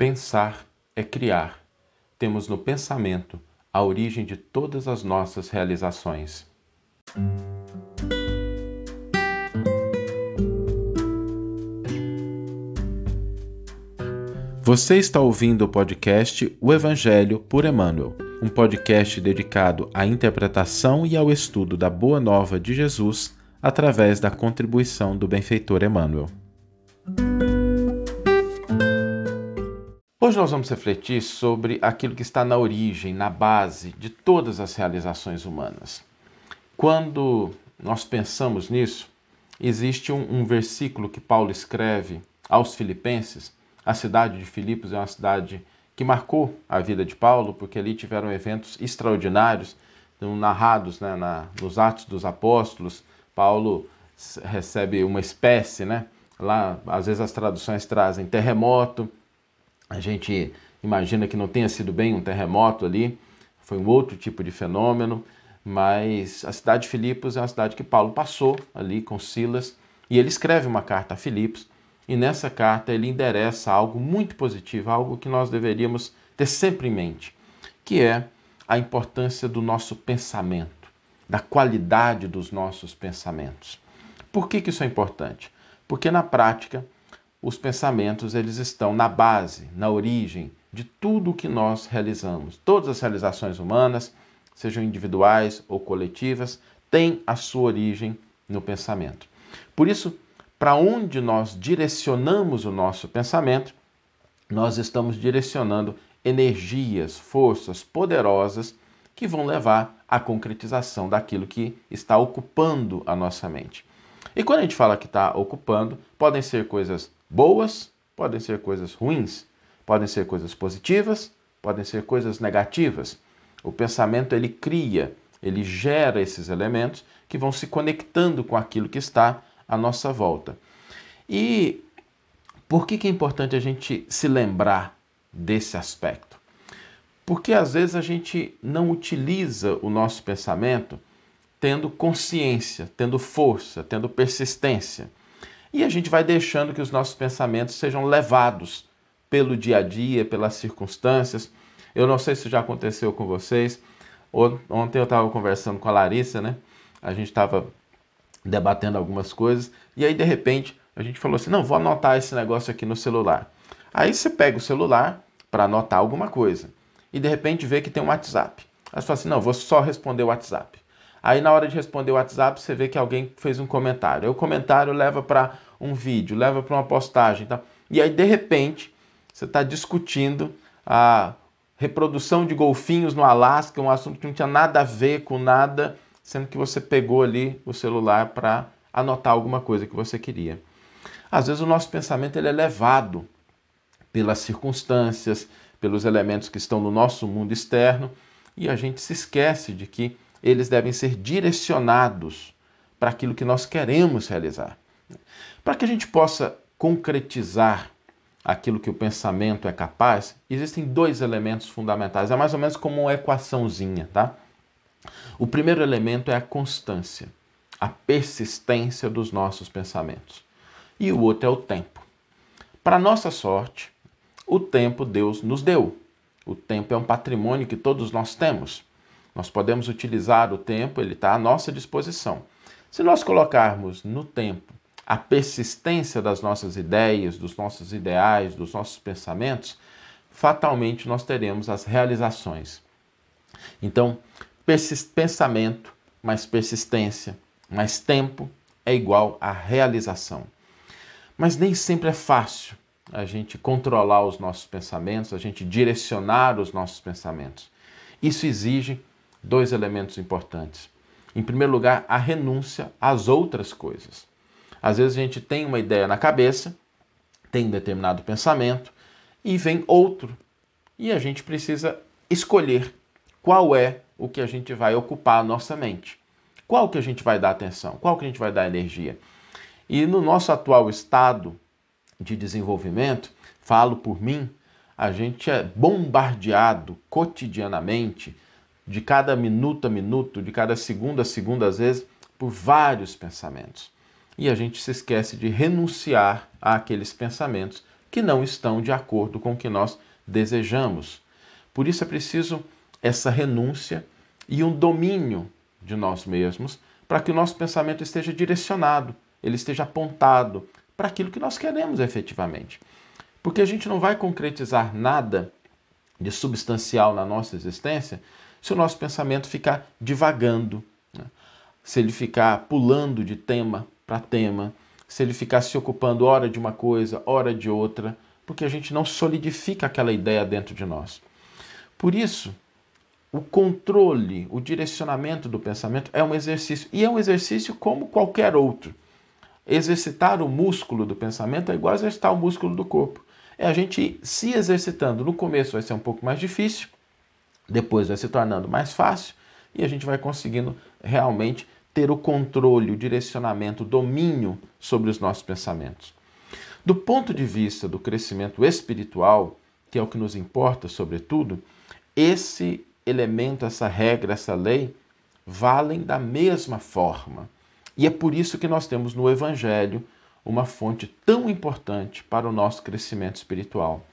Pensar é criar. Temos no pensamento a origem de todas as nossas realizações. Você está ouvindo o podcast O Evangelho por Emmanuel, um podcast dedicado à interpretação e ao estudo da Boa Nova de Jesus através da contribuição do benfeitor Emmanuel. Hoje nós vamos refletir sobre aquilo que está na origem, na base de todas as realizações humanas. Quando nós pensamos nisso, existe um, um versículo que Paulo escreve aos Filipenses. A cidade de Filipos é uma cidade que marcou a vida de Paulo, porque ali tiveram eventos extraordinários, narrados né, na, nos Atos dos Apóstolos. Paulo recebe uma espécie, né? Lá, às vezes as traduções trazem terremoto, a gente imagina que não tenha sido bem um terremoto ali, foi um outro tipo de fenômeno, mas a cidade de Filipos é uma cidade que Paulo passou ali com Silas e ele escreve uma carta a Filipos e nessa carta ele endereça algo muito positivo, algo que nós deveríamos ter sempre em mente, que é a importância do nosso pensamento, da qualidade dos nossos pensamentos. Por que, que isso é importante? Porque na prática os pensamentos eles estão na base, na origem de tudo o que nós realizamos. Todas as realizações humanas, sejam individuais ou coletivas, têm a sua origem no pensamento. Por isso, para onde nós direcionamos o nosso pensamento, nós estamos direcionando energias, forças poderosas que vão levar à concretização daquilo que está ocupando a nossa mente. E quando a gente fala que está ocupando, podem ser coisas boas, podem ser coisas ruins, podem ser coisas positivas, podem ser coisas negativas. O pensamento ele cria, ele gera esses elementos que vão se conectando com aquilo que está à nossa volta. E por que, que é importante a gente se lembrar desse aspecto? Porque às vezes a gente não utiliza o nosso pensamento tendo consciência, tendo força, tendo persistência. E a gente vai deixando que os nossos pensamentos sejam levados pelo dia a dia, pelas circunstâncias. Eu não sei se já aconteceu com vocês. Ontem eu estava conversando com a Larissa, né? A gente estava debatendo algumas coisas e aí de repente a gente falou assim: não, vou anotar esse negócio aqui no celular. Aí você pega o celular para anotar alguma coisa e de repente vê que tem um WhatsApp. Aí você fala assim: não, vou só responder o WhatsApp. Aí na hora de responder o WhatsApp, você vê que alguém fez um comentário. Aí o comentário leva para um vídeo, leva para uma postagem. Tá? E aí, de repente, você está discutindo a reprodução de golfinhos no Alasca, um assunto que não tinha nada a ver com nada, sendo que você pegou ali o celular para anotar alguma coisa que você queria. Às vezes o nosso pensamento ele é levado pelas circunstâncias, pelos elementos que estão no nosso mundo externo, e a gente se esquece de que eles devem ser direcionados para aquilo que nós queremos realizar. Para que a gente possa concretizar aquilo que o pensamento é capaz, existem dois elementos fundamentais. É mais ou menos como uma equaçãozinha, tá? O primeiro elemento é a constância, a persistência dos nossos pensamentos. E o outro é o tempo. Para nossa sorte, o tempo Deus nos deu. O tempo é um patrimônio que todos nós temos. Nós podemos utilizar o tempo, ele está à nossa disposição. Se nós colocarmos no tempo a persistência das nossas ideias, dos nossos ideais, dos nossos pensamentos, fatalmente nós teremos as realizações. Então, pensamento mais persistência mais tempo é igual a realização. Mas nem sempre é fácil a gente controlar os nossos pensamentos, a gente direcionar os nossos pensamentos. Isso exige dois elementos importantes. Em primeiro lugar, a renúncia às outras coisas. Às vezes a gente tem uma ideia na cabeça, tem um determinado pensamento e vem outro. E a gente precisa escolher qual é o que a gente vai ocupar a nossa mente. Qual que a gente vai dar atenção? Qual que a gente vai dar energia? E no nosso atual estado de desenvolvimento, falo por mim, a gente é bombardeado cotidianamente de cada minuto a minuto, de cada segundo a segundo, às vezes, por vários pensamentos. E a gente se esquece de renunciar àqueles pensamentos que não estão de acordo com o que nós desejamos. Por isso é preciso essa renúncia e um domínio de nós mesmos para que o nosso pensamento esteja direcionado, ele esteja apontado para aquilo que nós queremos efetivamente. Porque a gente não vai concretizar nada de substancial na nossa existência se o nosso pensamento ficar divagando, né? se ele ficar pulando de tema para tema, se ele ficar se ocupando hora de uma coisa, hora de outra, porque a gente não solidifica aquela ideia dentro de nós. Por isso, o controle, o direcionamento do pensamento é um exercício, e é um exercício como qualquer outro. Exercitar o músculo do pensamento é igual a exercitar o músculo do corpo é a gente se exercitando. No começo vai ser um pouco mais difícil, depois vai se tornando mais fácil e a gente vai conseguindo realmente ter o controle, o direcionamento, o domínio sobre os nossos pensamentos. Do ponto de vista do crescimento espiritual, que é o que nos importa, sobretudo, esse elemento, essa regra, essa lei valem da mesma forma. E é por isso que nós temos no Evangelho uma fonte tão importante para o nosso crescimento espiritual.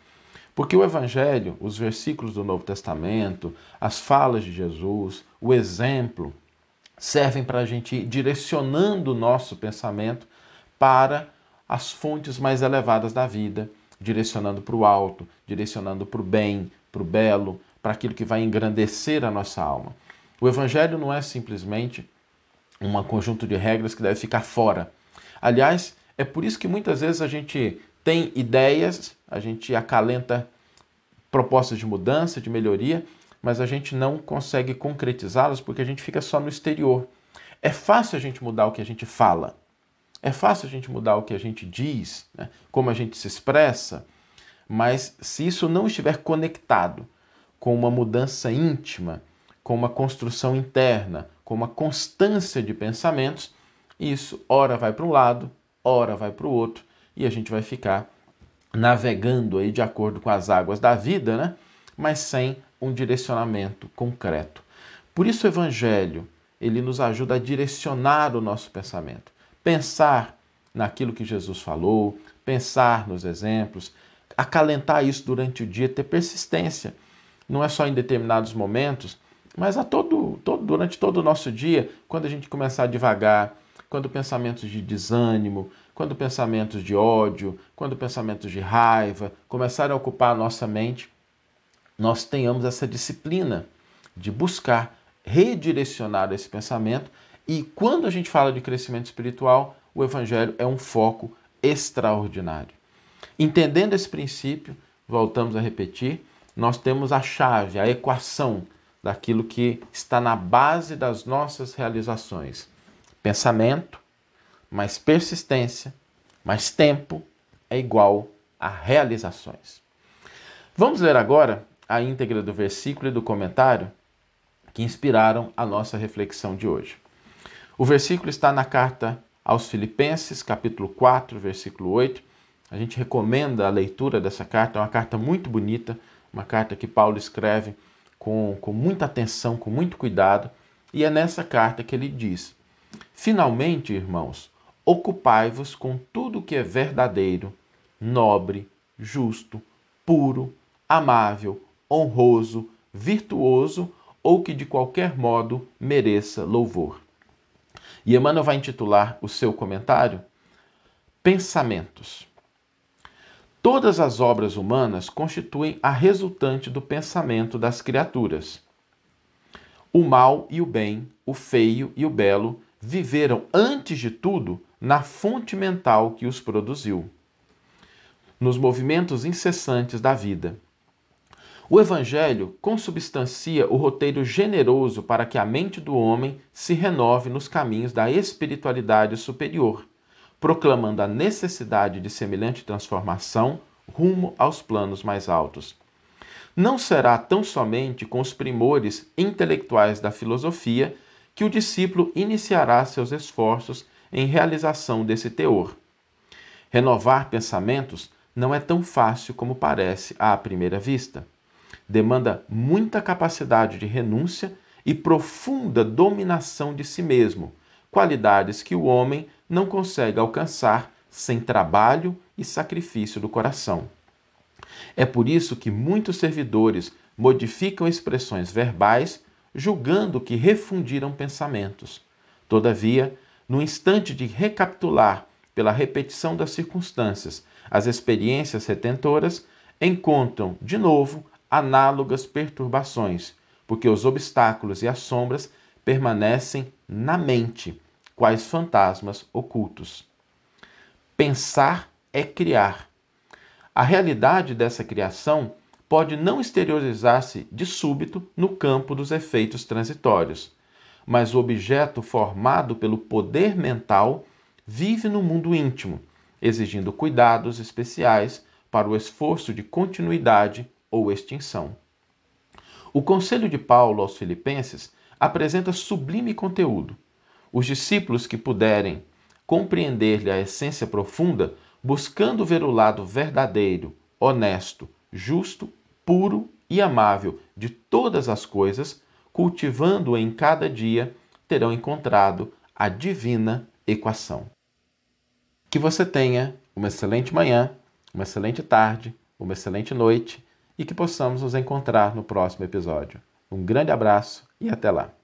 Porque o Evangelho, os versículos do Novo Testamento, as falas de Jesus, o exemplo, servem para a gente ir direcionando o nosso pensamento para as fontes mais elevadas da vida, direcionando para o alto, direcionando para o bem, para o belo, para aquilo que vai engrandecer a nossa alma. O Evangelho não é simplesmente um conjunto de regras que deve ficar fora. Aliás, é por isso que muitas vezes a gente tem ideias, a gente acalenta propostas de mudança, de melhoria, mas a gente não consegue concretizá-las porque a gente fica só no exterior. É fácil a gente mudar o que a gente fala, é fácil a gente mudar o que a gente diz, né? como a gente se expressa, mas se isso não estiver conectado com uma mudança íntima, com uma construção interna, com uma constância de pensamentos, isso ora vai para um lado, ora vai para o outro, e a gente vai ficar navegando aí de acordo com as águas da vida, né? Mas sem um direcionamento concreto. Por isso o evangelho, ele nos ajuda a direcionar o nosso pensamento. Pensar naquilo que Jesus falou, pensar nos exemplos, acalentar isso durante o dia, ter persistência. Não é só em determinados momentos, mas a todo, todo durante todo o nosso dia, quando a gente começar devagar, quando pensamentos de desânimo, quando pensamentos de ódio, quando pensamentos de raiva começarem a ocupar a nossa mente, nós tenhamos essa disciplina de buscar redirecionar esse pensamento. E quando a gente fala de crescimento espiritual, o Evangelho é um foco extraordinário. Entendendo esse princípio, voltamos a repetir, nós temos a chave, a equação daquilo que está na base das nossas realizações Pensamento mais persistência mais tempo é igual a realizações. Vamos ler agora a íntegra do versículo e do comentário que inspiraram a nossa reflexão de hoje. O versículo está na carta aos Filipenses, capítulo 4, versículo 8. A gente recomenda a leitura dessa carta, é uma carta muito bonita, uma carta que Paulo escreve com, com muita atenção, com muito cuidado, e é nessa carta que ele diz: Finalmente, irmãos, ocupai-vos com tudo o que é verdadeiro, nobre, justo, puro, amável, honroso, virtuoso ou que de qualquer modo mereça louvor. E Emmanuel vai intitular o seu comentário Pensamentos. Todas as obras humanas constituem a resultante do pensamento das criaturas. O mal e o bem, o feio e o belo viveram, antes de tudo, na fonte mental que os produziu, nos movimentos incessantes da vida. O Evangelho consubstancia o roteiro generoso para que a mente do homem se renove nos caminhos da espiritualidade superior, proclamando a necessidade de semelhante transformação rumo aos planos mais altos. Não será tão somente com os primores intelectuais da filosofia que o discípulo iniciará seus esforços em realização desse teor. Renovar pensamentos não é tão fácil como parece à primeira vista. Demanda muita capacidade de renúncia e profunda dominação de si mesmo, qualidades que o homem não consegue alcançar sem trabalho e sacrifício do coração. É por isso que muitos servidores modificam expressões verbais, julgando que refundiram pensamentos. Todavia, no instante de recapitular, pela repetição das circunstâncias, as experiências retentoras, encontram, de novo, análogas perturbações, porque os obstáculos e as sombras permanecem na mente, quais fantasmas ocultos. Pensar é criar. A realidade dessa criação pode não exteriorizar-se de súbito no campo dos efeitos transitórios, mas o objeto formado pelo poder mental vive no mundo íntimo, exigindo cuidados especiais para o esforço de continuidade ou extinção. O conselho de Paulo aos Filipenses apresenta sublime conteúdo. Os discípulos que puderem compreender-lhe a essência profunda, buscando ver o lado verdadeiro, honesto, justo, puro e amável de todas as coisas, cultivando-o em cada dia, terão encontrado a divina equação. Que você tenha uma excelente manhã, uma excelente tarde, uma excelente noite e que possamos nos encontrar no próximo episódio. Um grande abraço e até lá!